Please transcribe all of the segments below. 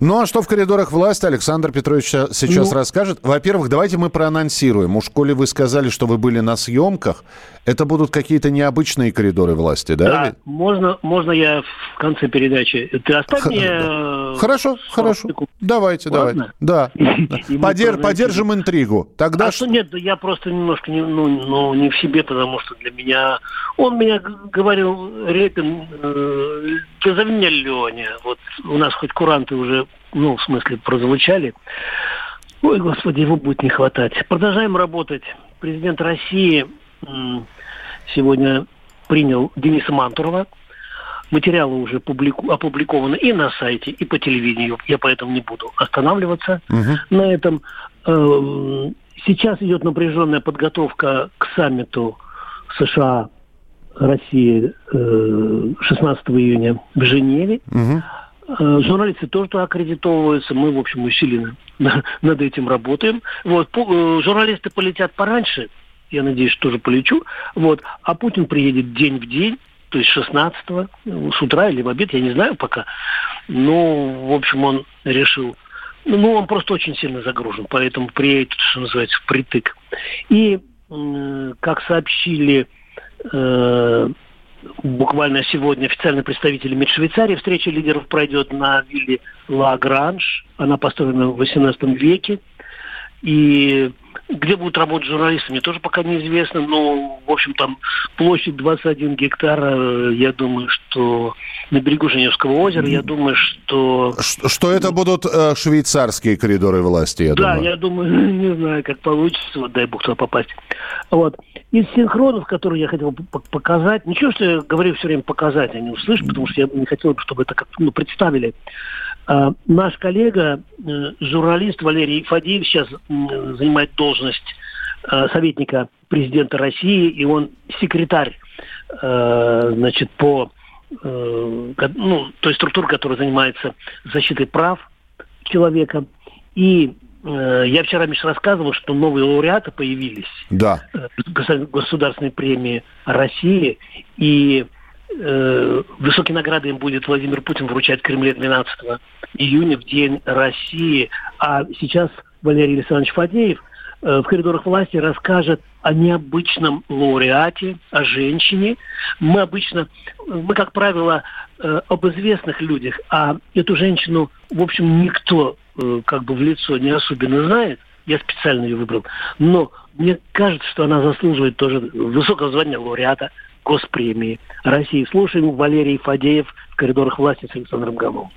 Ну а что в коридорах власти, Александр Петрович сейчас Ну. расскажет. Во-первых, давайте мы проанонсируем. Уж коли вы сказали, что вы были на съемках, это будут какие-то необычные коридоры власти, да? Да, можно, можно я в конце передачи. Ты оставь Х- мне... да. э, Хорошо, 40 хорошо. секунд. Давайте, Ладно? давайте. Да. Подер- поддержим интригу. Тогда А что нет, я просто немножко не, ну, ну, не в себе, потому что для меня... Он меня говорил, Репин, э, ты зови меня Леня. Вот у нас хоть куранты уже, ну, в смысле, прозвучали. Ой, господи, его будет не хватать. Продолжаем работать. Президент России сегодня принял Дениса Мантурова. Материалы уже публику- опубликованы и на сайте, и по телевидению. Я поэтому не буду останавливаться Мгм. на этом. Эм, Сейчас идет напряженная подготовка к саммиту США России э, 16 июня в Женеве. Мгм. Э, Журналисты тоже туда аккредитовываются. Мы, в общем, усиленно над этим работаем. Вот. Э, Журналисты полетят пораньше. Я надеюсь, тоже полечу. Вот. А Путин приедет день в день, то есть 16 с утра или в обед, я не знаю пока. Ну, в общем, он решил. Ну, он просто очень сильно загружен, поэтому приедет, что называется, впритык. И, как сообщили э, буквально сегодня официальный представитель МИД Швейцарии. Встреча лидеров пройдет на вилле Ла Гранж. Она построена в XVIII веке. И где будут работать журналисты, мне тоже пока неизвестно. Но, в общем, там площадь 21 гектар. э, Я думаю, что на берегу Женевского озера. Я думаю, что... Что это будут э, швейцарские коридоры власти, я да, думаю. я думаю, не знаю, как получится, вот дай бог туда попасть. Вот. Из синхронов, которые я хотел показать, ничего, что я говорю все время показать, они услышат, потому что я не хотел, бы, чтобы это как ну, представили. А, наш коллега, э, журналист Валерий Фадеев, сейчас занимает должность э, советника президента России, и он секретарь, э, значит, по ну, той структуре, которая занимается защитой прав человека. И я вчера, Миша, рассказывал, что новые лауреаты появились Да. государ- государственной премии России. И э, высокие награды им будет Владимир Путин вручать в Кремле 12 июня, в День России. А сейчас Валерий Александрович Фадеев э, в коридорах власти расскажет о необычном лауреате, о женщине. Мы обычно, мы, как правило, э, об известных людях, а эту женщину, в общем, никто как бы в лицо не особенно знает. Я специально ее выбрал. Но мне кажется, что она заслуживает тоже высокого звания лауреата Госпремии России. Слушаем Валерий Фадеев в коридорах власти с Александром Гамовым.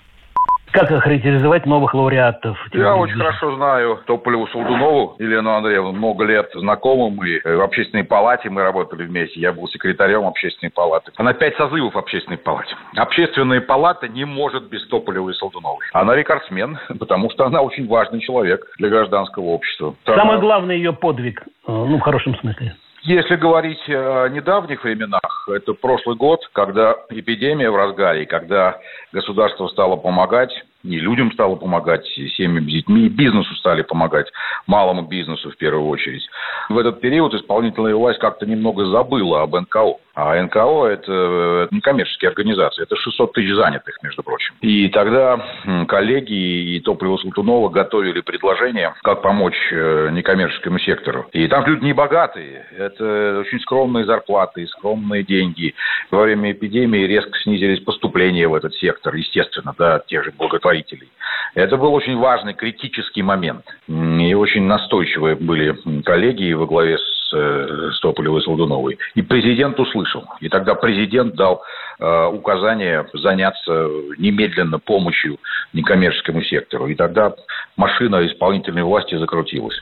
Как охарактеризовать новых лауреатов? Я очень хорошо знаю Тополеву Солдунову Елену Андреевну, много лет знакомы мы. Э, В общественной палате мы работали вместе. Я был секретарем общественной палаты. Она пять созывов в общественной палате. Общественная палата не может без Тополевой и Солдуновой. Она рекордсмен, потому что она очень важный человек для гражданского общества. Самый главный ее подвиг, э, ну, в хорошем смысле. Если говорить о недавних временах, это прошлый год, когда эпидемия в разгаре, когда государство стало помогать, и людям стало помогать, и семьям с детьми, и бизнесу стали помогать, малому бизнесу в первую очередь. В этот период исполнительная власть как-то немного забыла об НКО. А НКО – это некоммерческие организации, это 600 тысяч занятых, между прочим. И тогда коллеги и Топлива Султунова готовили предложение, как помочь э, некоммерческому сектору. И там люди не богатые, это очень скромные зарплаты, скромные деньги. Во время эпидемии резко снизились поступления в этот сектор, естественно, да, от тех же благотворителей. Это был очень важный критический момент. И очень настойчивые были коллеги во главе с, э, с Тополевой и Солдуновой. И президент услышал. И тогда президент дал э, указание заняться немедленно помощью некоммерческому сектору. И тогда машина исполнительной власти закрутилась.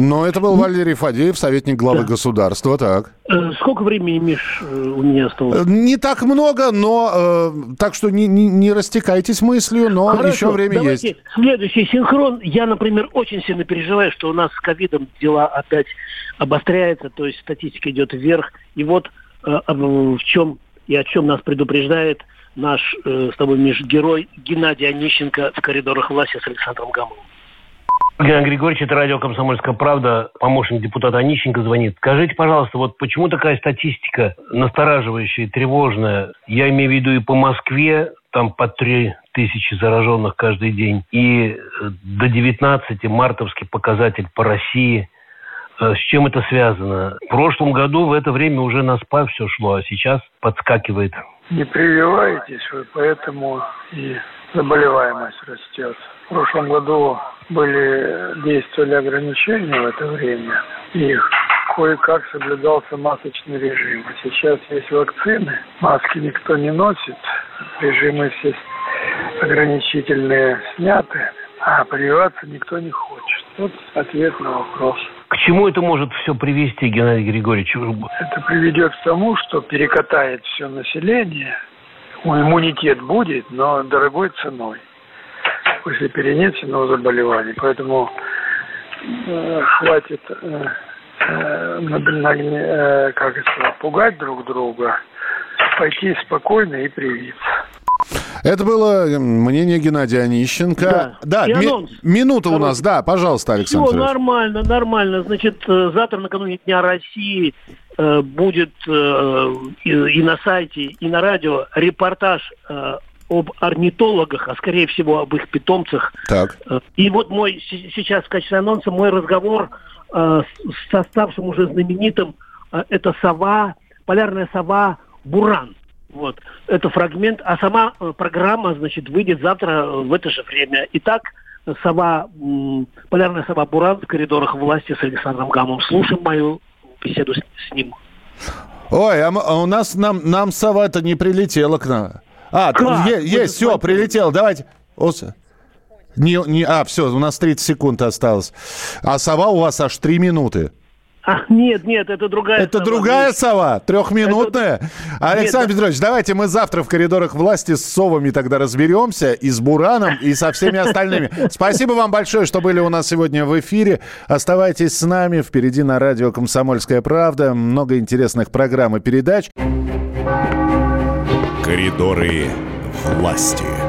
Но это был Валерий Фадеев, советник главы да. государства, так. Э, сколько времени, Миш, э, у меня осталось? Не так много, но э, так что не, не, не растекайтесь мыслью, но Хорошо, еще время давайте есть. Следующий синхрон. Я, например, очень сильно переживаю, что у нас с ковидом дела опять обостряются, то есть статистика идет вверх. И вот э, в чем и о чем нас предупреждает наш э, с тобой, Миш, герой Геннадий Онищенко в коридорах власти с Александром Гамовым. Геннадий Григорьевич, это радио «Комсомольская правда». Помощник депутата Онищенко звонит. Скажите, пожалуйста, вот почему такая статистика настораживающая, тревожная? Я имею в виду и по Москве, там по три тысячи зараженных каждый день, и э, до 19 мартовский показатель по России. Э, с чем это связано? В прошлом году в это время уже на спад все шло, а сейчас подскакивает. Не прививаетесь вы, поэтому и заболеваемость растет. В прошлом году были действовали ограничения в это время, и кое-как соблюдался масочный режим. А сейчас есть вакцины, маски никто не носит, режимы все ограничительные сняты, а прививаться никто не хочет. Вот ответ на вопрос. К чему это может все привести, Геннадий Григорьевич? Это приведет к тому, что перекатает все население, иммунитет будет, но дорогой ценой после перенесенного заболевания. Поэтому э, хватит э, э, э, как это, пугать друг друга, пойти спокойно и привиться. Это было мнение Геннадия Онищенко. Да, да ми- минута Хорошо. у нас, да, пожалуйста, Александр. Все нормально, нормально. Значит, э, завтра накануне Дня России э, будет э, и, на сайте, и на радио репортаж об орнитологах, а скорее всего об их питомцах. Так. И вот мой сейчас в качестве анонса мой разговор э, с ставшим уже знаменитым, э, это сова, полярная сова Буран. Вот. Это фрагмент, а сама э, программа, значит, выйдет завтра в это же время. Итак, сова, полярная сова Буран в коридорах власти с Александром Гамом. Слушаем мою беседу с, с ним. Ой, а, а у нас нам, нам сова-то не прилетела к нам. А, как? Е- есть, все, прилетел. Давайте. Оса. Не, не, а, все, у нас 30 секунд осталось. А сова у вас аж 3 минуты. А, нет, нет, это другая Это сова. другая сова? Трехминутная? Это... Александр нет, Петрович, давайте мы завтра в коридорах власти с совами тогда разберемся, и с Бураном, и со всеми остальными. Спасибо вам большое, что были у нас сегодня в эфире. Оставайтесь с нами. Впереди на радио «Комсомольская правда». Много интересных программ и передач. Коридоры власти.